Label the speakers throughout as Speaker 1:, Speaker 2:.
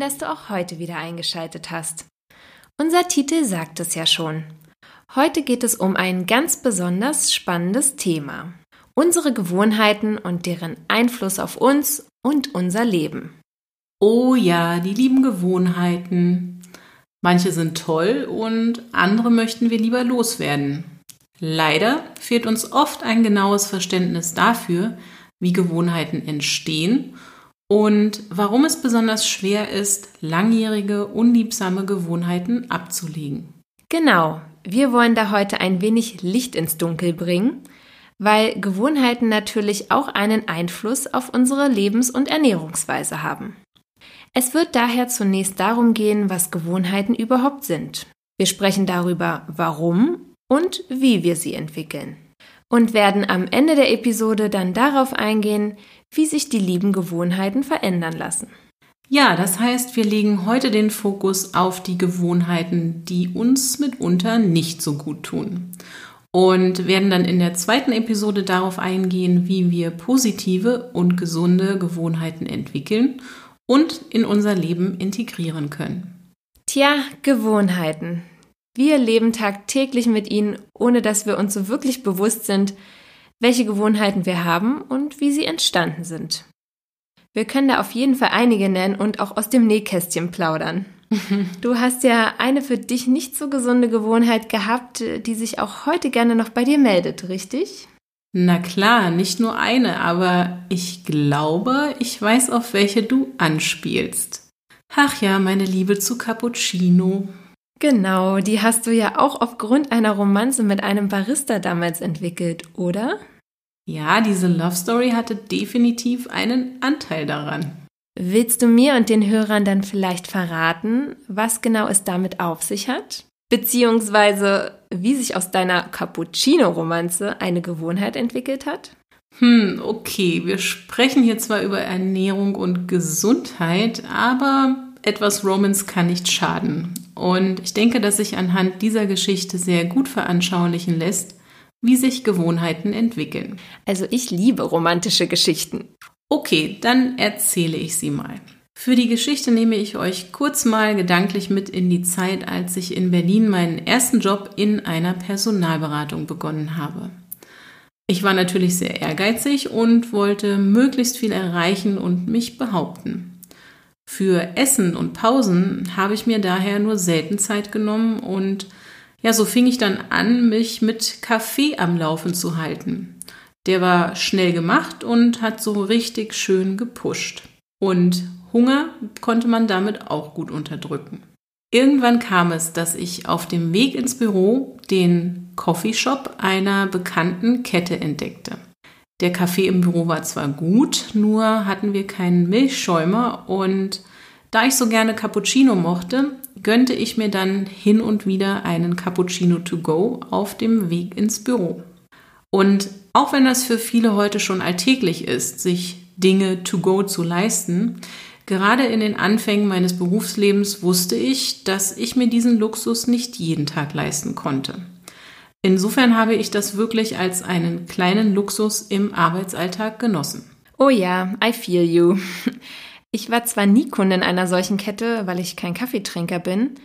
Speaker 1: Dass du auch heute wieder eingeschaltet hast. Unser Titel sagt es ja schon. Heute geht es um ein ganz besonders spannendes Thema. Unsere Gewohnheiten und deren Einfluss auf uns und unser Leben.
Speaker 2: Oh ja, die lieben Gewohnheiten. Manche sind toll und andere möchten wir lieber loswerden. Leider fehlt uns oft ein genaues Verständnis dafür, wie Gewohnheiten entstehen und warum es besonders schwer ist, langjährige, unliebsame Gewohnheiten abzulegen.
Speaker 1: Genau, wir wollen da heute ein wenig Licht ins Dunkel bringen, weil Gewohnheiten natürlich auch einen Einfluss auf unsere Lebens- und Ernährungsweise haben. Es wird daher zunächst darum gehen, was Gewohnheiten überhaupt sind. Wir sprechen darüber, warum und wie wir sie entwickeln. Und werden am Ende der Episode dann darauf eingehen, wie sich die lieben Gewohnheiten verändern lassen.
Speaker 2: Ja, das heißt, wir legen heute den Fokus auf die Gewohnheiten, die uns mitunter nicht so gut tun. Und werden dann in der zweiten Episode darauf eingehen, wie wir positive und gesunde Gewohnheiten entwickeln und in unser Leben integrieren können.
Speaker 1: Tja, Gewohnheiten. Wir leben tagtäglich mit ihnen, ohne dass wir uns so wirklich bewusst sind, welche Gewohnheiten wir haben und wie sie entstanden sind. Wir können da auf jeden Fall einige nennen und auch aus dem Nähkästchen plaudern. Du hast ja eine für dich nicht so gesunde Gewohnheit gehabt, die sich auch heute gerne noch bei dir meldet, richtig?
Speaker 2: Na klar, nicht nur eine, aber ich glaube, ich weiß, auf welche du anspielst. Ach ja, meine Liebe zu Cappuccino.
Speaker 1: Genau, die hast du ja auch aufgrund einer Romanze mit einem Barista damals entwickelt, oder?
Speaker 2: Ja, diese Love Story hatte definitiv einen Anteil daran.
Speaker 1: Willst du mir und den Hörern dann vielleicht verraten, was genau es damit auf sich hat? Beziehungsweise, wie sich aus deiner Cappuccino-Romanze eine Gewohnheit entwickelt hat?
Speaker 2: Hm, okay, wir sprechen hier zwar über Ernährung und Gesundheit, aber etwas Romance kann nicht schaden. Und ich denke, dass sich anhand dieser Geschichte sehr gut veranschaulichen lässt, wie sich Gewohnheiten entwickeln.
Speaker 1: Also ich liebe romantische Geschichten.
Speaker 2: Okay, dann erzähle ich sie mal. Für die Geschichte nehme ich euch kurz mal gedanklich mit in die Zeit, als ich in Berlin meinen ersten Job in einer Personalberatung begonnen habe. Ich war natürlich sehr ehrgeizig und wollte möglichst viel erreichen und mich behaupten. Für Essen und Pausen habe ich mir daher nur selten Zeit genommen und ja, so fing ich dann an, mich mit Kaffee am Laufen zu halten. Der war schnell gemacht und hat so richtig schön gepusht. Und Hunger konnte man damit auch gut unterdrücken. Irgendwann kam es, dass ich auf dem Weg ins Büro den Coffeeshop einer bekannten Kette entdeckte. Der Kaffee im Büro war zwar gut, nur hatten wir keinen Milchschäumer und da ich so gerne Cappuccino mochte, gönnte ich mir dann hin und wieder einen Cappuccino to go auf dem Weg ins Büro. Und auch wenn das für viele heute schon alltäglich ist, sich Dinge to go zu leisten, gerade in den Anfängen meines Berufslebens wusste ich, dass ich mir diesen Luxus nicht jeden Tag leisten konnte. Insofern habe ich das wirklich als einen kleinen Luxus im Arbeitsalltag genossen.
Speaker 1: Oh ja, I feel you. Ich war zwar nie Kundin einer solchen Kette, weil ich kein Kaffeetrinker bin,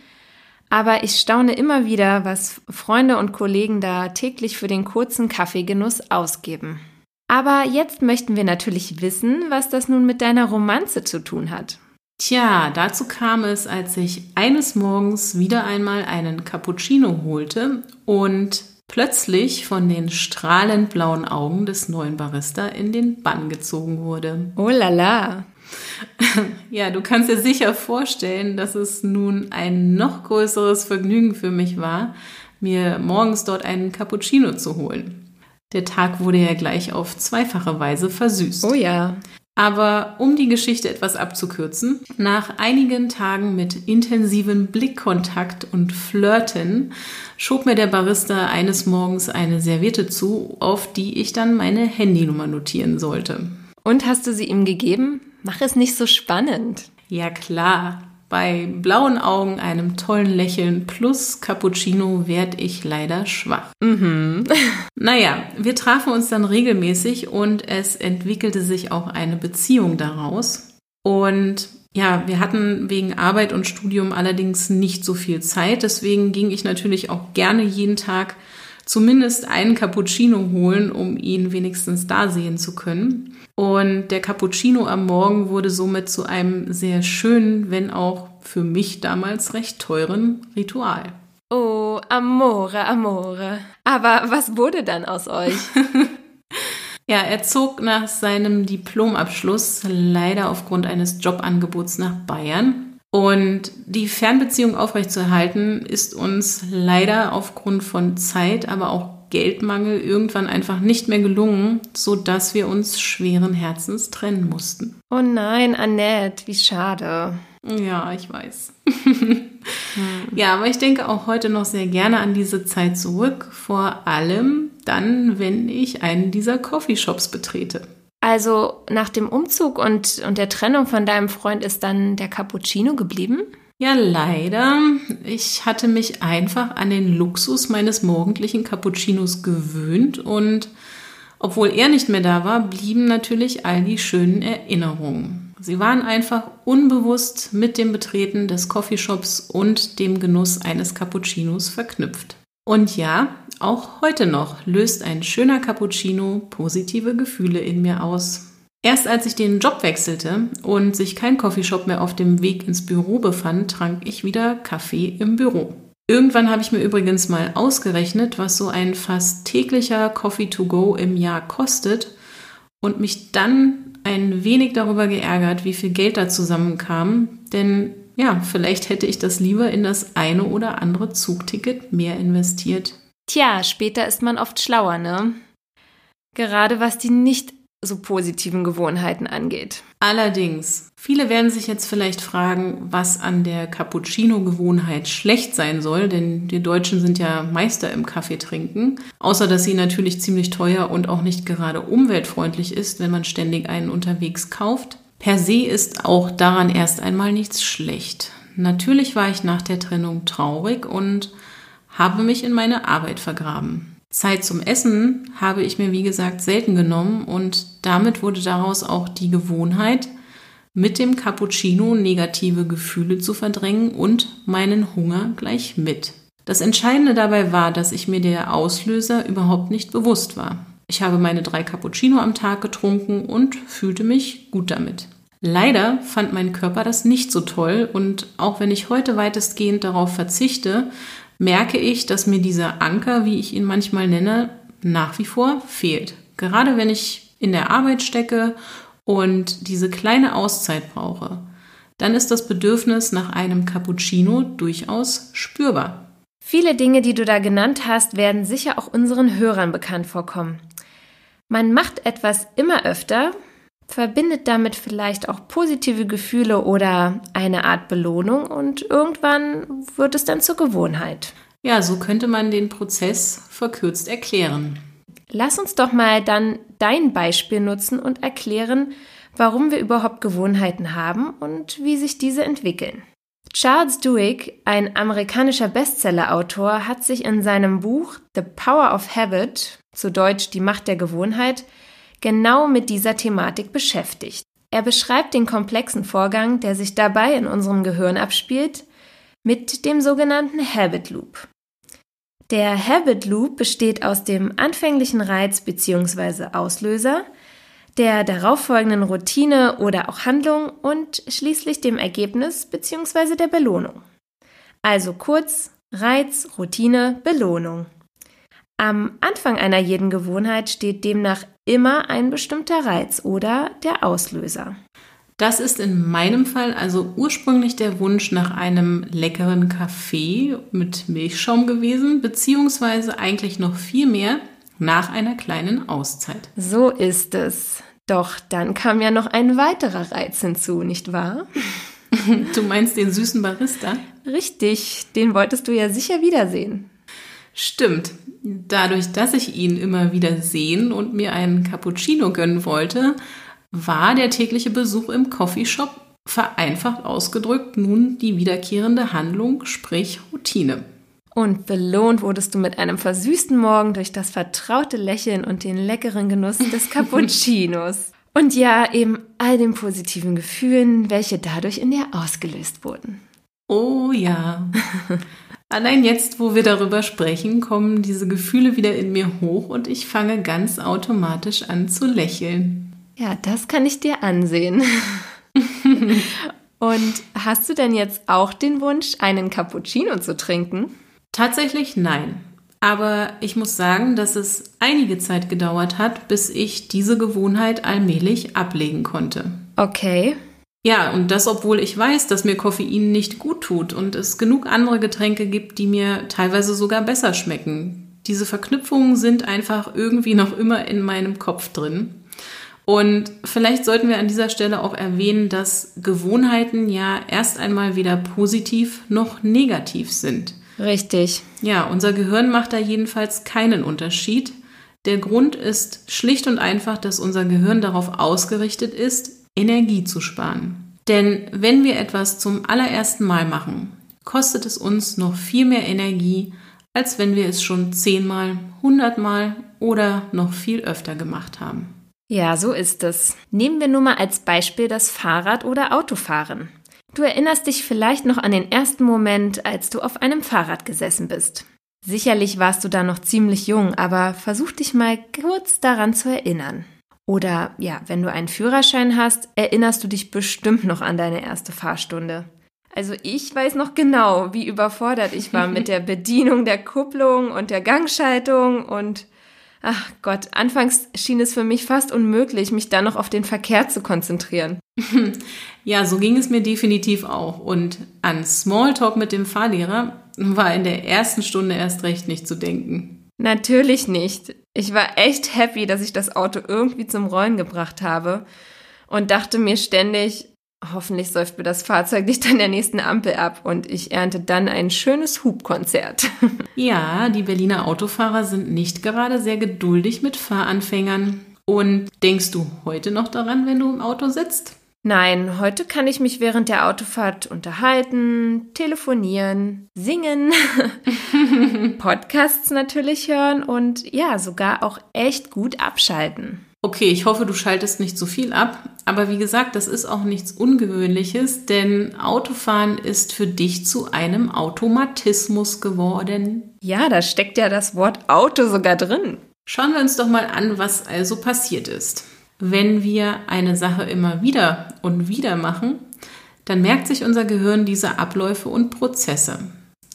Speaker 1: aber ich staune immer wieder, was Freunde und Kollegen da täglich für den kurzen Kaffeegenuss ausgeben. Aber jetzt möchten wir natürlich wissen, was das nun mit deiner Romanze zu tun hat.
Speaker 2: Tja, dazu kam es, als ich eines Morgens wieder einmal einen Cappuccino holte und plötzlich von den strahlend blauen Augen des neuen Barista in den Bann gezogen wurde.
Speaker 1: Oh la la.
Speaker 2: Ja, du kannst dir sicher vorstellen, dass es nun ein noch größeres Vergnügen für mich war, mir morgens dort einen Cappuccino zu holen. Der Tag wurde ja gleich auf zweifache Weise versüßt.
Speaker 1: Oh ja.
Speaker 2: Aber um die Geschichte etwas abzukürzen, nach einigen Tagen mit intensivem Blickkontakt und Flirten schob mir der Barista eines Morgens eine Serviette zu, auf die ich dann meine Handynummer notieren sollte.
Speaker 1: Und hast du sie ihm gegeben? Mach es nicht so spannend.
Speaker 2: Ja klar, bei blauen Augen, einem tollen Lächeln plus Cappuccino werd ich leider schwach.
Speaker 1: Mhm.
Speaker 2: Naja, wir trafen uns dann regelmäßig und es entwickelte sich auch eine Beziehung daraus. Und ja, wir hatten wegen Arbeit und Studium allerdings nicht so viel Zeit. Deswegen ging ich natürlich auch gerne jeden Tag zumindest einen Cappuccino holen, um ihn wenigstens da sehen zu können. Und der Cappuccino am Morgen wurde somit zu einem sehr schönen, wenn auch für mich damals recht teuren Ritual.
Speaker 1: Oh, Amore, Amore. Aber was wurde dann aus euch?
Speaker 2: ja, er zog nach seinem Diplomabschluss leider aufgrund eines Jobangebots nach Bayern. Und die Fernbeziehung aufrechtzuerhalten ist uns leider aufgrund von Zeit, aber auch Geldmangel irgendwann einfach nicht mehr gelungen, so dass wir uns schweren Herzens trennen mussten.
Speaker 1: Oh nein, Annette, wie schade.
Speaker 2: Ja, ich weiß. Ja, aber ich denke auch heute noch sehr gerne an diese Zeit zurück, vor allem dann, wenn ich einen dieser Coffeeshops betrete.
Speaker 1: Also nach dem Umzug und, und der Trennung von deinem Freund ist dann der Cappuccino geblieben?
Speaker 2: Ja, leider. Ich hatte mich einfach an den Luxus meines morgendlichen Cappuccinos gewöhnt und obwohl er nicht mehr da war, blieben natürlich all die schönen Erinnerungen. Sie waren einfach unbewusst mit dem Betreten des Coffeeshops und dem Genuss eines Cappuccinos verknüpft. Und ja, auch heute noch löst ein schöner Cappuccino positive Gefühle in mir aus. Erst als ich den Job wechselte und sich kein Coffeeshop mehr auf dem Weg ins Büro befand, trank ich wieder Kaffee im Büro. Irgendwann habe ich mir übrigens mal ausgerechnet, was so ein fast täglicher Coffee to go im Jahr kostet und mich dann ein wenig darüber geärgert, wie viel Geld da zusammenkam, denn ja, vielleicht hätte ich das lieber in das eine oder andere Zugticket mehr investiert.
Speaker 1: Tja, später ist man oft schlauer, ne? Gerade was die nicht so positiven Gewohnheiten angeht.
Speaker 2: Allerdings, viele werden sich jetzt vielleicht fragen, was an der Cappuccino-Gewohnheit schlecht sein soll, denn die Deutschen sind ja Meister im Kaffee trinken. Außer dass sie natürlich ziemlich teuer und auch nicht gerade umweltfreundlich ist, wenn man ständig einen unterwegs kauft. Per se ist auch daran erst einmal nichts schlecht. Natürlich war ich nach der Trennung traurig und habe mich in meine Arbeit vergraben. Zeit zum Essen habe ich mir, wie gesagt, selten genommen und damit wurde daraus auch die Gewohnheit, mit dem Cappuccino negative Gefühle zu verdrängen und meinen Hunger gleich mit. Das Entscheidende dabei war, dass ich mir der Auslöser überhaupt nicht bewusst war. Ich habe meine drei Cappuccino am Tag getrunken und fühlte mich gut damit. Leider fand mein Körper das nicht so toll und auch wenn ich heute weitestgehend darauf verzichte, merke ich, dass mir dieser Anker, wie ich ihn manchmal nenne, nach wie vor fehlt. Gerade wenn ich in der Arbeit stecke und diese kleine Auszeit brauche, dann ist das Bedürfnis nach einem Cappuccino durchaus spürbar.
Speaker 1: Viele Dinge, die du da genannt hast, werden sicher auch unseren Hörern bekannt vorkommen. Man macht etwas immer öfter, verbindet damit vielleicht auch positive Gefühle oder eine Art Belohnung und irgendwann wird es dann zur Gewohnheit.
Speaker 2: Ja, so könnte man den Prozess verkürzt erklären.
Speaker 1: Lass uns doch mal dann dein Beispiel nutzen und erklären, warum wir überhaupt Gewohnheiten haben und wie sich diese entwickeln. Charles Duhigg, ein amerikanischer Bestsellerautor, hat sich in seinem Buch The Power of Habit, zu Deutsch Die Macht der Gewohnheit, genau mit dieser Thematik beschäftigt. Er beschreibt den komplexen Vorgang, der sich dabei in unserem Gehirn abspielt, mit dem sogenannten Habit Loop. Der Habit Loop besteht aus dem anfänglichen Reiz bzw. Auslöser, der darauffolgenden Routine oder auch Handlung und schließlich dem Ergebnis bzw. der Belohnung. Also kurz Reiz, Routine, Belohnung. Am Anfang einer jeden Gewohnheit steht demnach immer ein bestimmter Reiz oder der Auslöser.
Speaker 2: Das ist in meinem Fall also ursprünglich der Wunsch nach einem leckeren Kaffee mit Milchschaum gewesen, beziehungsweise eigentlich noch viel mehr nach einer kleinen Auszeit.
Speaker 1: So ist es. Doch dann kam ja noch ein weiterer Reiz hinzu, nicht wahr?
Speaker 2: Du meinst den süßen Barista?
Speaker 1: Richtig, den wolltest du ja sicher wiedersehen.
Speaker 2: Stimmt. Dadurch, dass ich ihn immer wieder sehen und mir einen Cappuccino gönnen wollte, war der tägliche Besuch im Coffeeshop vereinfacht ausgedrückt nun die wiederkehrende Handlung, sprich Routine.
Speaker 1: Und belohnt wurdest du mit einem versüßten Morgen durch das vertraute Lächeln und den leckeren Genuss des Cappuccinos. Und ja, eben all den positiven Gefühlen, welche dadurch in dir ausgelöst wurden.
Speaker 2: Oh ja. Allein jetzt, wo wir darüber sprechen, kommen diese Gefühle wieder in mir hoch und ich fange ganz automatisch an zu lächeln.
Speaker 1: Ja, das kann ich dir ansehen. und hast du denn jetzt auch den Wunsch, einen Cappuccino zu trinken?
Speaker 2: Tatsächlich nein. Aber ich muss sagen, dass es einige Zeit gedauert hat, bis ich diese Gewohnheit allmählich ablegen konnte.
Speaker 1: Okay.
Speaker 2: Ja, und das, obwohl ich weiß, dass mir Koffein nicht gut tut und es genug andere Getränke gibt, die mir teilweise sogar besser schmecken. Diese Verknüpfungen sind einfach irgendwie noch immer in meinem Kopf drin. Und vielleicht sollten wir an dieser Stelle auch erwähnen, dass Gewohnheiten ja erst einmal weder positiv noch negativ sind.
Speaker 1: Richtig.
Speaker 2: Ja, unser Gehirn macht da jedenfalls keinen Unterschied. Der Grund ist schlicht und einfach, dass unser Gehirn darauf ausgerichtet ist, Energie zu sparen. Denn wenn wir etwas zum allerersten Mal machen, kostet es uns noch viel mehr Energie, als wenn wir es schon zehnmal, hundertmal oder noch viel öfter gemacht haben.
Speaker 1: Ja, so ist es. Nehmen wir nur mal als Beispiel das Fahrrad- oder Autofahren. Du erinnerst dich vielleicht noch an den ersten Moment, als du auf einem Fahrrad gesessen bist. Sicherlich warst du da noch ziemlich jung, aber versuch dich mal kurz daran zu erinnern. Oder ja, wenn du einen Führerschein hast, erinnerst du dich bestimmt noch an deine erste Fahrstunde. Also ich weiß noch genau, wie überfordert ich war mit der Bedienung der Kupplung und der Gangschaltung und Ach Gott, anfangs schien es für mich fast unmöglich, mich dann noch auf den Verkehr zu konzentrieren.
Speaker 2: Ja, so ging es mir definitiv auch. Und an Smalltalk mit dem Fahrlehrer war in der ersten Stunde erst recht nicht zu denken.
Speaker 1: Natürlich nicht. Ich war echt happy, dass ich das Auto irgendwie zum Rollen gebracht habe und dachte mir ständig, Hoffentlich säuft mir das Fahrzeug nicht an der nächsten Ampel ab und ich ernte dann ein schönes Hubkonzert.
Speaker 2: Ja, die Berliner Autofahrer sind nicht gerade sehr geduldig mit Fahranfängern. Und denkst du heute noch daran, wenn du im Auto sitzt?
Speaker 1: Nein, heute kann ich mich während der Autofahrt unterhalten, telefonieren, singen, Podcasts natürlich hören und ja, sogar auch echt gut abschalten.
Speaker 2: Okay, ich hoffe, du schaltest nicht zu viel ab. Aber wie gesagt, das ist auch nichts Ungewöhnliches, denn Autofahren ist für dich zu einem Automatismus geworden.
Speaker 1: Ja, da steckt ja das Wort Auto sogar drin.
Speaker 2: Schauen wir uns doch mal an, was also passiert ist. Wenn wir eine Sache immer wieder und wieder machen, dann merkt sich unser Gehirn diese Abläufe und Prozesse.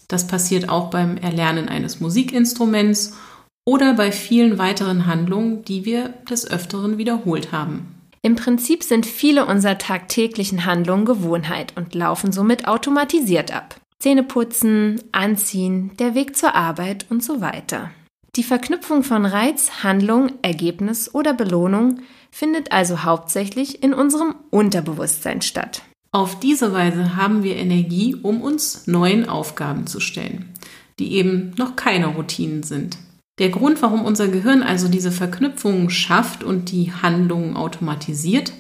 Speaker 2: Das passiert auch beim Erlernen eines Musikinstruments oder bei vielen weiteren Handlungen, die wir des Öfteren wiederholt haben.
Speaker 1: Im Prinzip sind viele unserer tagtäglichen Handlungen Gewohnheit und laufen somit automatisiert ab. Zähne putzen, anziehen, der Weg zur Arbeit und so weiter. Die Verknüpfung von Reiz, Handlung, Ergebnis oder Belohnung findet also hauptsächlich in unserem Unterbewusstsein statt.
Speaker 2: Auf diese Weise haben wir Energie, um uns neuen Aufgaben zu stellen, die eben noch keine Routinen sind. Der Grund, warum unser Gehirn also diese Verknüpfungen schafft und die Handlungen automatisiert,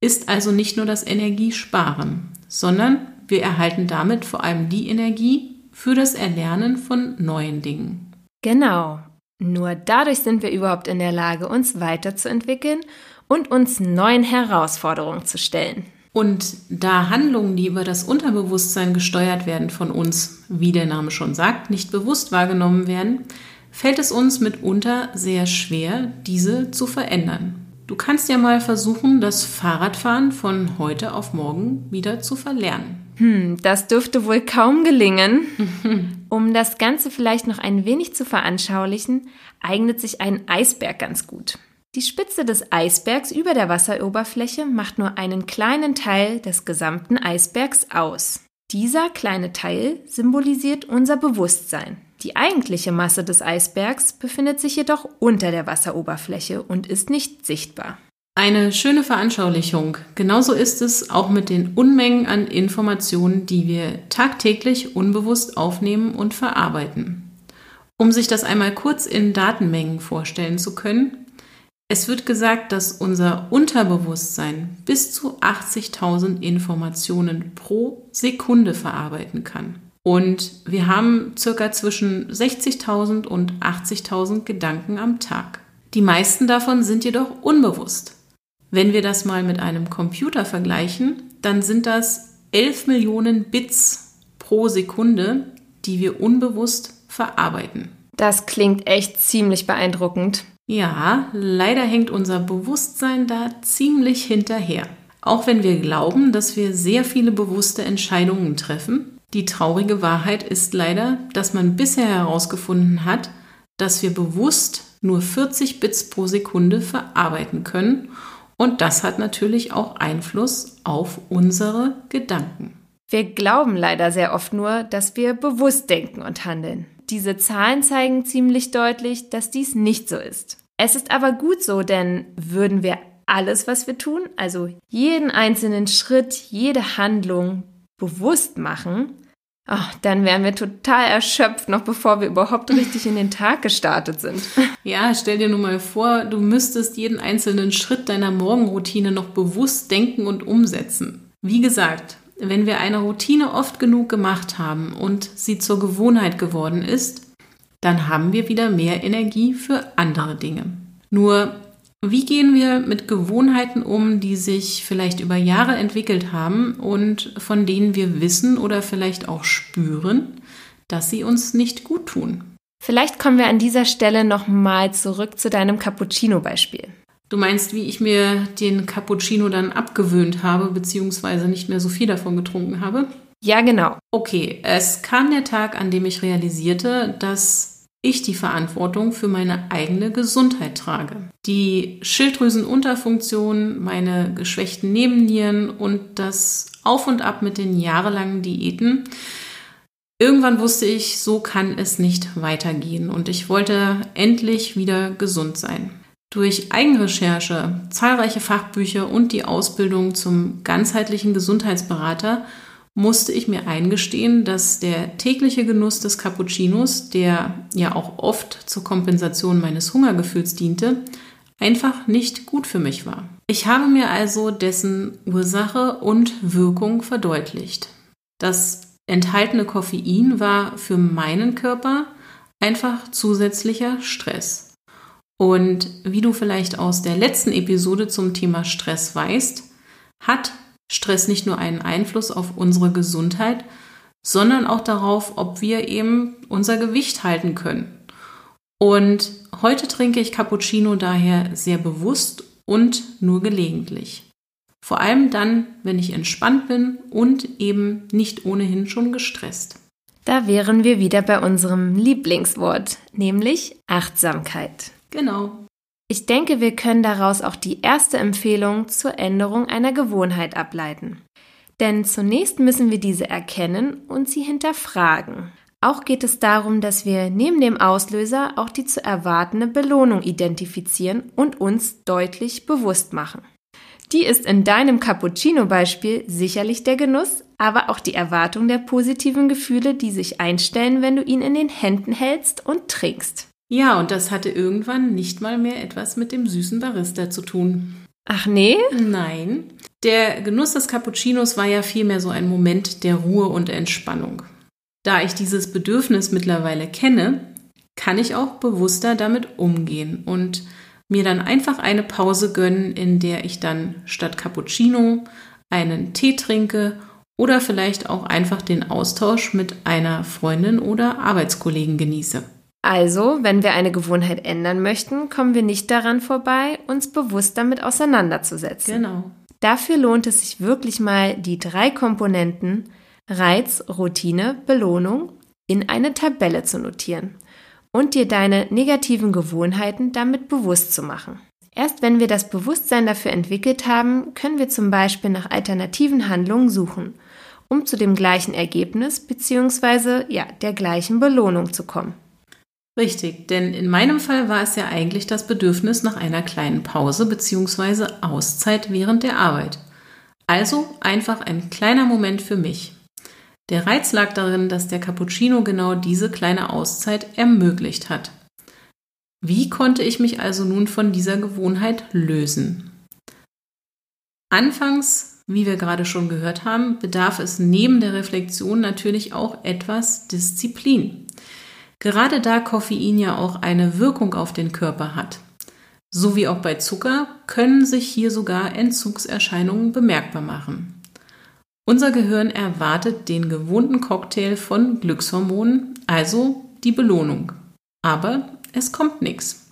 Speaker 2: ist also nicht nur das Energiesparen, sondern wir erhalten damit vor allem die Energie für das Erlernen von neuen Dingen.
Speaker 1: Genau. Nur dadurch sind wir überhaupt in der Lage, uns weiterzuentwickeln und uns neuen Herausforderungen zu stellen.
Speaker 2: Und da Handlungen, die über das Unterbewusstsein gesteuert werden von uns, wie der Name schon sagt, nicht bewusst wahrgenommen werden, fällt es uns mitunter sehr schwer, diese zu verändern. Du kannst ja mal versuchen, das Fahrradfahren von heute auf morgen wieder zu verlernen.
Speaker 1: Hm, das dürfte wohl kaum gelingen. um das Ganze vielleicht noch ein wenig zu veranschaulichen, eignet sich ein Eisberg ganz gut. Die Spitze des Eisbergs über der Wasseroberfläche macht nur einen kleinen Teil des gesamten Eisbergs aus. Dieser kleine Teil symbolisiert unser Bewusstsein. Die eigentliche Masse des Eisbergs befindet sich jedoch unter der Wasseroberfläche und ist nicht sichtbar.
Speaker 2: Eine schöne Veranschaulichung. Genauso ist es auch mit den Unmengen an Informationen, die wir tagtäglich unbewusst aufnehmen und verarbeiten. Um sich das einmal kurz in Datenmengen vorstellen zu können, es wird gesagt, dass unser Unterbewusstsein bis zu 80.000 Informationen pro Sekunde verarbeiten kann. Und wir haben circa zwischen 60.000 und 80.000 Gedanken am Tag. Die meisten davon sind jedoch unbewusst. Wenn wir das mal mit einem Computer vergleichen, dann sind das 11 Millionen Bits pro Sekunde, die wir unbewusst verarbeiten.
Speaker 1: Das klingt echt ziemlich beeindruckend.
Speaker 2: Ja, leider hängt unser Bewusstsein da ziemlich hinterher. Auch wenn wir glauben, dass wir sehr viele bewusste Entscheidungen treffen, die traurige Wahrheit ist leider, dass man bisher herausgefunden hat, dass wir bewusst nur 40 Bits pro Sekunde verarbeiten können und das hat natürlich auch Einfluss auf unsere Gedanken.
Speaker 1: Wir glauben leider sehr oft nur, dass wir bewusst denken und handeln. Diese Zahlen zeigen ziemlich deutlich, dass dies nicht so ist. Es ist aber gut so, denn würden wir alles, was wir tun, also jeden einzelnen Schritt, jede Handlung bewusst machen, Ach, dann wären wir total erschöpft, noch bevor wir überhaupt richtig in den Tag gestartet sind.
Speaker 2: Ja, stell dir nur mal vor, du müsstest jeden einzelnen Schritt deiner Morgenroutine noch bewusst denken und umsetzen. Wie gesagt, wenn wir eine Routine oft genug gemacht haben und sie zur Gewohnheit geworden ist, dann haben wir wieder mehr Energie für andere Dinge. Nur wie gehen wir mit Gewohnheiten um, die sich vielleicht über Jahre entwickelt haben und von denen wir wissen oder vielleicht auch spüren, dass sie uns nicht gut tun?
Speaker 1: Vielleicht kommen wir an dieser Stelle nochmal zurück zu deinem Cappuccino-Beispiel.
Speaker 2: Du meinst, wie ich mir den Cappuccino dann abgewöhnt habe, beziehungsweise nicht mehr so viel davon getrunken habe?
Speaker 1: Ja, genau.
Speaker 2: Okay, es kam der Tag, an dem ich realisierte, dass ich die Verantwortung für meine eigene Gesundheit trage. Die Schilddrüsenunterfunktion, meine geschwächten Nebennieren und das Auf und Ab mit den jahrelangen Diäten. Irgendwann wusste ich, so kann es nicht weitergehen und ich wollte endlich wieder gesund sein. Durch Eigenrecherche, zahlreiche Fachbücher und die Ausbildung zum ganzheitlichen Gesundheitsberater musste ich mir eingestehen, dass der tägliche Genuss des Cappuccinos, der ja auch oft zur Kompensation meines Hungergefühls diente, einfach nicht gut für mich war. Ich habe mir also dessen Ursache und Wirkung verdeutlicht. Das enthaltene Koffein war für meinen Körper einfach zusätzlicher Stress. Und wie du vielleicht aus der letzten Episode zum Thema Stress weißt, hat Stress nicht nur einen Einfluss auf unsere Gesundheit, sondern auch darauf, ob wir eben unser Gewicht halten können. Und heute trinke ich Cappuccino daher sehr bewusst und nur gelegentlich. Vor allem dann, wenn ich entspannt bin und eben nicht ohnehin schon gestresst.
Speaker 1: Da wären wir wieder bei unserem Lieblingswort, nämlich Achtsamkeit.
Speaker 2: Genau.
Speaker 1: Ich denke, wir können daraus auch die erste Empfehlung zur Änderung einer Gewohnheit ableiten. Denn zunächst müssen wir diese erkennen und sie hinterfragen. Auch geht es darum, dass wir neben dem Auslöser auch die zu erwartende Belohnung identifizieren und uns deutlich bewusst machen. Die ist in deinem Cappuccino-Beispiel sicherlich der Genuss, aber auch die Erwartung der positiven Gefühle, die sich einstellen, wenn du ihn in den Händen hältst und trinkst.
Speaker 2: Ja, und das hatte irgendwann nicht mal mehr etwas mit dem süßen Barista zu tun.
Speaker 1: Ach nee?
Speaker 2: Nein. Der Genuss des Cappuccinos war ja vielmehr so ein Moment der Ruhe und Entspannung. Da ich dieses Bedürfnis mittlerweile kenne, kann ich auch bewusster damit umgehen und mir dann einfach eine Pause gönnen, in der ich dann statt Cappuccino einen Tee trinke oder vielleicht auch einfach den Austausch mit einer Freundin oder Arbeitskollegen genieße.
Speaker 1: Also, wenn wir eine Gewohnheit ändern möchten, kommen wir nicht daran vorbei, uns bewusst damit auseinanderzusetzen.
Speaker 2: Genau.
Speaker 1: Dafür lohnt es sich wirklich mal, die drei Komponenten Reiz, Routine, Belohnung in eine Tabelle zu notieren und dir deine negativen Gewohnheiten damit bewusst zu machen. Erst wenn wir das Bewusstsein dafür entwickelt haben, können wir zum Beispiel nach alternativen Handlungen suchen um zu dem gleichen Ergebnis bzw. ja, der gleichen Belohnung zu kommen.
Speaker 2: Richtig, denn in meinem Fall war es ja eigentlich das Bedürfnis nach einer kleinen Pause bzw. Auszeit während der Arbeit. Also einfach ein kleiner Moment für mich. Der Reiz lag darin, dass der Cappuccino genau diese kleine Auszeit ermöglicht hat. Wie konnte ich mich also nun von dieser Gewohnheit lösen? Anfangs, wie wir gerade schon gehört haben, bedarf es neben der Reflexion natürlich auch etwas Disziplin. Gerade da Koffein ja auch eine Wirkung auf den Körper hat. So wie auch bei Zucker können sich hier sogar Entzugserscheinungen bemerkbar machen. Unser Gehirn erwartet den gewohnten Cocktail von Glückshormonen, also die Belohnung. Aber es kommt nichts.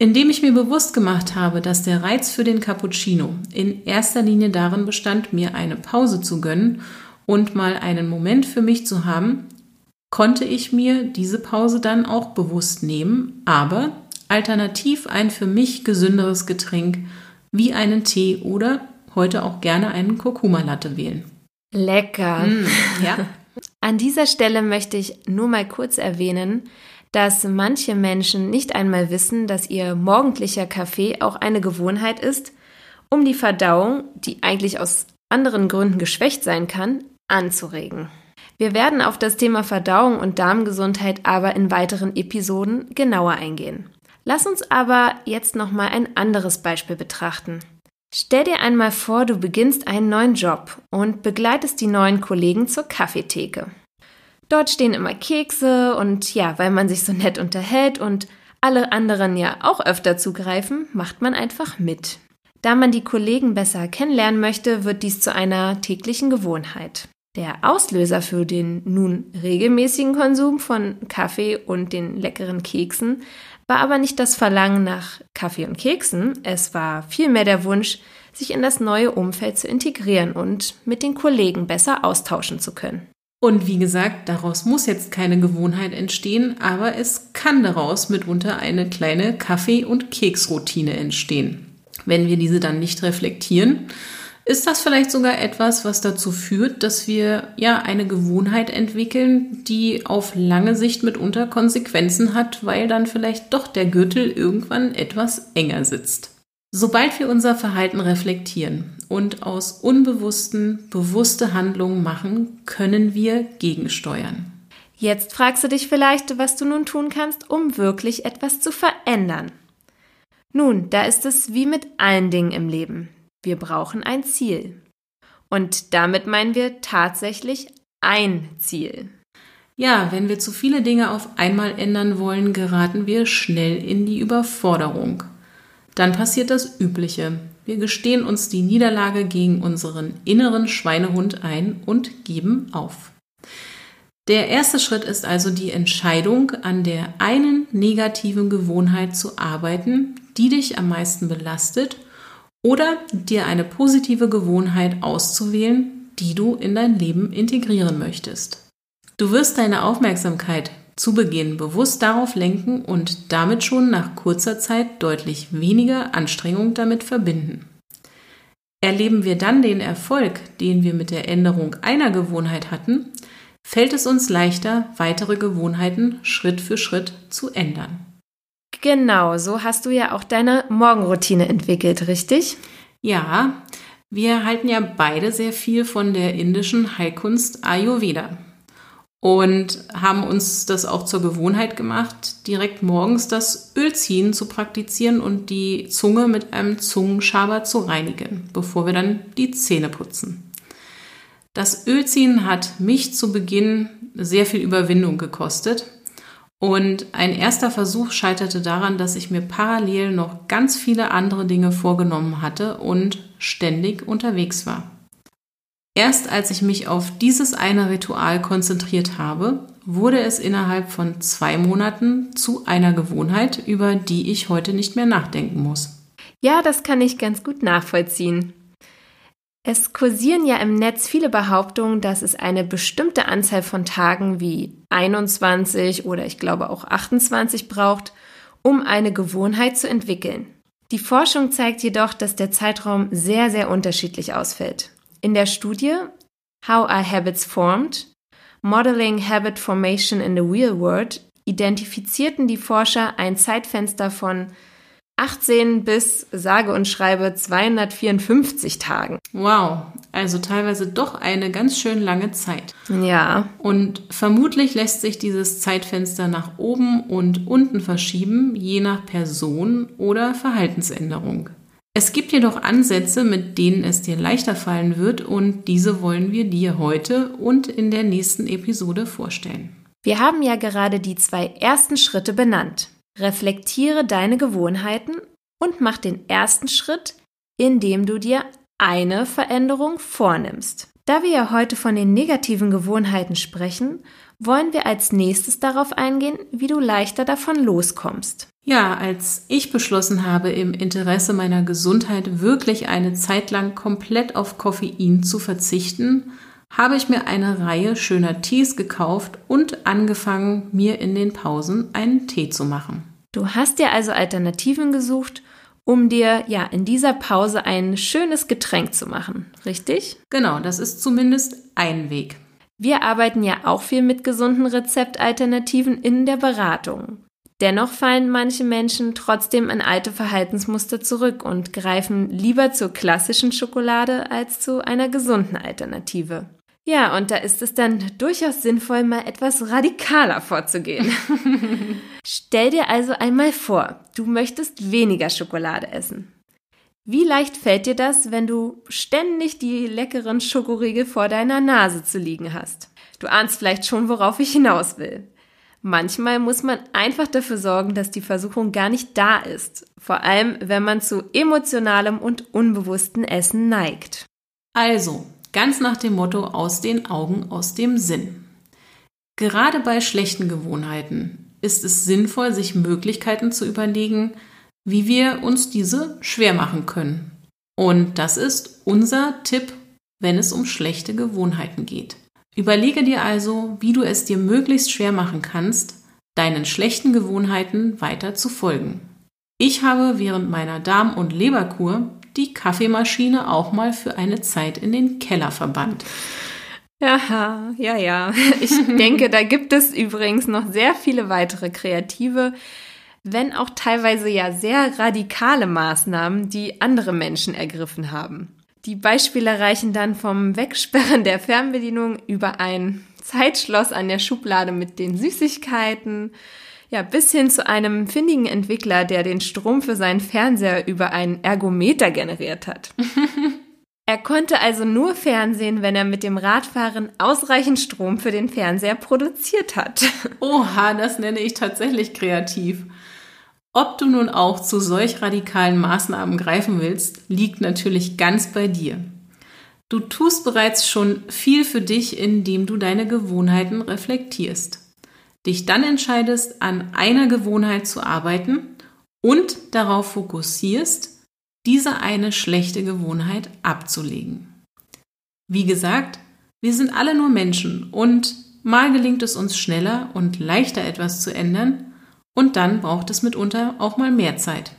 Speaker 2: Indem ich mir bewusst gemacht habe, dass der Reiz für den Cappuccino in erster Linie darin bestand, mir eine Pause zu gönnen und mal einen Moment für mich zu haben, konnte ich mir diese Pause dann auch bewusst nehmen, aber alternativ ein für mich gesünderes Getränk wie einen Tee oder heute auch gerne einen Kurkuma-Latte wählen.
Speaker 1: Lecker. Mm, ja. An dieser Stelle möchte ich nur mal kurz erwähnen, dass manche Menschen nicht einmal wissen, dass ihr morgendlicher Kaffee auch eine Gewohnheit ist, um die Verdauung, die eigentlich aus anderen Gründen geschwächt sein kann, anzuregen. Wir werden auf das Thema Verdauung und Darmgesundheit aber in weiteren Episoden genauer eingehen. Lass uns aber jetzt noch mal ein anderes Beispiel betrachten. Stell dir einmal vor, du beginnst einen neuen Job und begleitest die neuen Kollegen zur Kaffeetheke. Dort stehen immer Kekse und ja, weil man sich so nett unterhält und alle anderen ja auch öfter zugreifen, macht man einfach mit. Da man die Kollegen besser kennenlernen möchte, wird dies zu einer täglichen Gewohnheit. Der Auslöser für den nun regelmäßigen Konsum von Kaffee und den leckeren Keksen war aber nicht das Verlangen nach Kaffee und Keksen, es war vielmehr der Wunsch, sich in das neue Umfeld zu integrieren und mit den Kollegen besser austauschen zu können.
Speaker 2: Und wie gesagt, daraus muss jetzt keine Gewohnheit entstehen, aber es kann daraus mitunter eine kleine Kaffee- und Keksroutine entstehen. Wenn wir diese dann nicht reflektieren, ist das vielleicht sogar etwas, was dazu führt, dass wir ja eine Gewohnheit entwickeln, die auf lange Sicht mitunter Konsequenzen hat, weil dann vielleicht doch der Gürtel irgendwann etwas enger sitzt. Sobald wir unser Verhalten reflektieren und aus unbewussten bewusste Handlungen machen, können wir gegensteuern.
Speaker 1: Jetzt fragst du dich vielleicht, was du nun tun kannst, um wirklich etwas zu verändern. Nun, da ist es wie mit allen Dingen im Leben. Wir brauchen ein Ziel. Und damit meinen wir tatsächlich ein Ziel.
Speaker 2: Ja, wenn wir zu viele Dinge auf einmal ändern wollen, geraten wir schnell in die Überforderung. Dann passiert das Übliche. Wir gestehen uns die Niederlage gegen unseren inneren Schweinehund ein und geben auf. Der erste Schritt ist also die Entscheidung, an der einen negativen Gewohnheit zu arbeiten, die dich am meisten belastet oder dir eine positive Gewohnheit auszuwählen, die du in dein Leben integrieren möchtest. Du wirst deine Aufmerksamkeit zu Beginn bewusst darauf lenken und damit schon nach kurzer Zeit deutlich weniger Anstrengung damit verbinden. Erleben wir dann den Erfolg, den wir mit der Änderung einer Gewohnheit hatten, fällt es uns leichter, weitere Gewohnheiten Schritt für Schritt zu ändern.
Speaker 1: Genau, so hast du ja auch deine Morgenroutine entwickelt, richtig?
Speaker 2: Ja, wir halten ja beide sehr viel von der indischen Heilkunst Ayurveda und haben uns das auch zur Gewohnheit gemacht, direkt morgens das Ölziehen zu praktizieren und die Zunge mit einem Zungenschaber zu reinigen, bevor wir dann die Zähne putzen. Das Ölziehen hat mich zu Beginn sehr viel Überwindung gekostet, und ein erster Versuch scheiterte daran, dass ich mir parallel noch ganz viele andere Dinge vorgenommen hatte und ständig unterwegs war. Erst als ich mich auf dieses eine Ritual konzentriert habe, wurde es innerhalb von zwei Monaten zu einer Gewohnheit, über die ich heute nicht mehr nachdenken muss.
Speaker 1: Ja, das kann ich ganz gut nachvollziehen. Es kursieren ja im Netz viele Behauptungen, dass es eine bestimmte Anzahl von Tagen wie 21 oder ich glaube auch 28 braucht, um eine Gewohnheit zu entwickeln. Die Forschung zeigt jedoch, dass der Zeitraum sehr, sehr unterschiedlich ausfällt. In der Studie How Are Habits Formed? Modeling Habit Formation in the Real World identifizierten die Forscher ein Zeitfenster von 18 bis sage und schreibe 254 Tagen.
Speaker 2: Wow, also teilweise doch eine ganz schön lange Zeit.
Speaker 1: Ja.
Speaker 2: Und vermutlich lässt sich dieses Zeitfenster nach oben und unten verschieben, je nach Person oder Verhaltensänderung. Es gibt jedoch Ansätze, mit denen es dir leichter fallen wird und diese wollen wir dir heute und in der nächsten Episode vorstellen.
Speaker 1: Wir haben ja gerade die zwei ersten Schritte benannt. Reflektiere deine Gewohnheiten und mach den ersten Schritt, indem du dir eine Veränderung vornimmst. Da wir ja heute von den negativen Gewohnheiten sprechen, wollen wir als nächstes darauf eingehen, wie du leichter davon loskommst.
Speaker 2: Ja, als ich beschlossen habe, im Interesse meiner Gesundheit wirklich eine Zeit lang komplett auf Koffein zu verzichten, habe ich mir eine Reihe schöner Tees gekauft und angefangen, mir in den Pausen einen Tee zu machen.
Speaker 1: Du hast dir also Alternativen gesucht, um dir ja in dieser Pause ein schönes Getränk zu machen, richtig?
Speaker 2: Genau, das ist zumindest ein Weg.
Speaker 1: Wir arbeiten ja auch viel mit gesunden Rezeptalternativen in der Beratung. Dennoch fallen manche Menschen trotzdem in alte Verhaltensmuster zurück und greifen lieber zur klassischen Schokolade als zu einer gesunden Alternative. Ja, und da ist es dann durchaus sinnvoll, mal etwas radikaler vorzugehen. Stell dir also einmal vor, du möchtest weniger Schokolade essen. Wie leicht fällt dir das, wenn du ständig die leckeren Schokoriegel vor deiner Nase zu liegen hast? Du ahnst vielleicht schon, worauf ich hinaus will. Manchmal muss man einfach dafür sorgen, dass die Versuchung gar nicht da ist, vor allem wenn man zu emotionalem und unbewussten Essen neigt.
Speaker 2: Also, Ganz nach dem Motto aus den Augen, aus dem Sinn. Gerade bei schlechten Gewohnheiten ist es sinnvoll, sich Möglichkeiten zu überlegen, wie wir uns diese schwer machen können. Und das ist unser Tipp, wenn es um schlechte Gewohnheiten geht. Überlege dir also, wie du es dir möglichst schwer machen kannst, deinen schlechten Gewohnheiten weiter zu folgen. Ich habe während meiner Darm- und Leberkur die Kaffeemaschine auch mal für eine Zeit in den Keller verbannt.
Speaker 1: Ja, ja, ja. Ich denke, da gibt es übrigens noch sehr viele weitere kreative, wenn auch teilweise ja sehr radikale Maßnahmen, die andere Menschen ergriffen haben. Die Beispiele reichen dann vom Wegsperren der Fernbedienung über ein Zeitschloss an der Schublade mit den Süßigkeiten, ja, bis hin zu einem findigen Entwickler, der den Strom für seinen Fernseher über einen Ergometer generiert hat. er konnte also nur Fernsehen, wenn er mit dem Radfahren ausreichend Strom für den Fernseher produziert hat.
Speaker 2: Oha, das nenne ich tatsächlich kreativ. Ob du nun auch zu solch radikalen Maßnahmen greifen willst, liegt natürlich ganz bei dir. Du tust bereits schon viel für dich, indem du deine Gewohnheiten reflektierst dich dann entscheidest, an einer Gewohnheit zu arbeiten und darauf fokussierst, diese eine schlechte Gewohnheit abzulegen. Wie gesagt, wir sind alle nur Menschen und mal gelingt es uns schneller und leichter etwas zu ändern und dann braucht es mitunter auch mal mehr Zeit.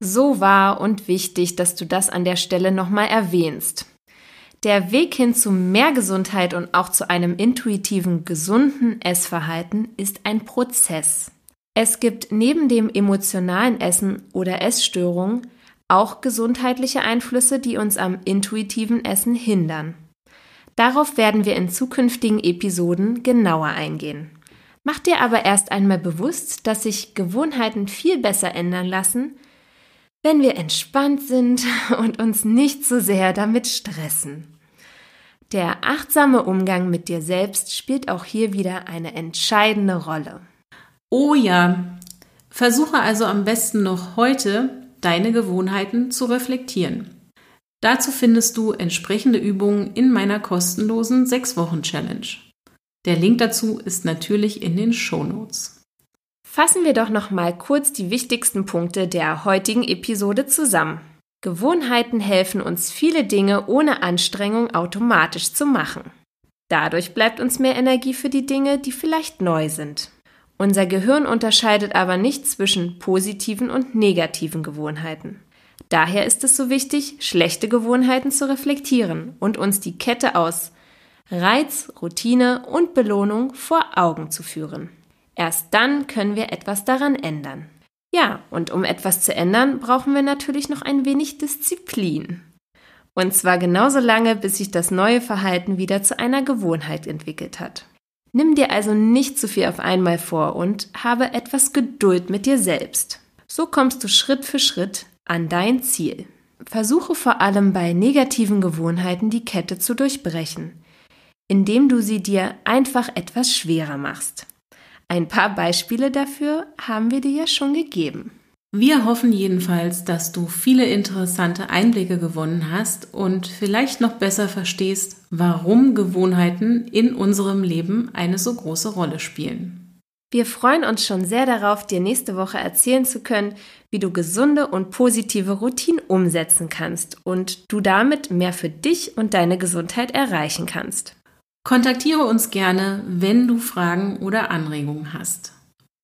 Speaker 1: So wahr und wichtig, dass du das an der Stelle nochmal erwähnst. Der Weg hin zu mehr Gesundheit und auch zu einem intuitiven, gesunden Essverhalten ist ein Prozess. Es gibt neben dem emotionalen Essen oder Essstörungen auch gesundheitliche Einflüsse, die uns am intuitiven Essen hindern. Darauf werden wir in zukünftigen Episoden genauer eingehen. Mach dir aber erst einmal bewusst, dass sich Gewohnheiten viel besser ändern lassen, wenn wir entspannt sind und uns nicht so sehr damit stressen. Der achtsame Umgang mit dir selbst spielt auch hier wieder eine entscheidende Rolle.
Speaker 2: Oh ja, versuche also am besten noch heute deine Gewohnheiten zu reflektieren. Dazu findest du entsprechende Übungen in meiner kostenlosen 6-Wochen-Challenge. Der Link dazu ist natürlich in den Show Notes.
Speaker 1: Fassen wir doch noch mal kurz die wichtigsten Punkte der heutigen Episode zusammen. Gewohnheiten helfen uns, viele Dinge ohne Anstrengung automatisch zu machen. Dadurch bleibt uns mehr Energie für die Dinge, die vielleicht neu sind. Unser Gehirn unterscheidet aber nicht zwischen positiven und negativen Gewohnheiten. Daher ist es so wichtig, schlechte Gewohnheiten zu reflektieren und uns die Kette aus Reiz, Routine und Belohnung vor Augen zu führen. Erst dann können wir etwas daran ändern. Ja, und um etwas zu ändern, brauchen wir natürlich noch ein wenig Disziplin. Und zwar genauso lange, bis sich das neue Verhalten wieder zu einer Gewohnheit entwickelt hat. Nimm dir also nicht zu viel auf einmal vor und habe etwas Geduld mit dir selbst. So kommst du Schritt für Schritt an dein Ziel. Versuche vor allem bei negativen Gewohnheiten die Kette zu durchbrechen, indem du sie dir einfach etwas schwerer machst. Ein paar Beispiele dafür haben wir dir ja schon gegeben.
Speaker 2: Wir hoffen jedenfalls, dass du viele interessante Einblicke gewonnen hast und vielleicht noch besser verstehst, warum Gewohnheiten in unserem Leben eine so große Rolle spielen.
Speaker 1: Wir freuen uns schon sehr darauf, dir nächste Woche erzählen zu können, wie du gesunde und positive Routinen umsetzen kannst und du damit mehr für dich und deine Gesundheit erreichen kannst.
Speaker 2: Kontaktiere uns gerne, wenn du Fragen oder Anregungen hast.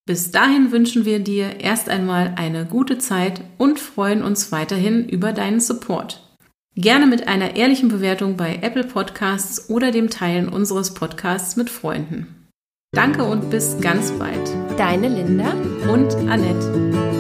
Speaker 2: Bis dahin wünschen wir dir erst einmal eine gute Zeit und freuen uns weiterhin über deinen Support. Gerne mit einer ehrlichen Bewertung bei Apple Podcasts oder dem Teilen unseres Podcasts mit Freunden. Danke und bis ganz bald.
Speaker 1: Deine Linda
Speaker 2: und Annette.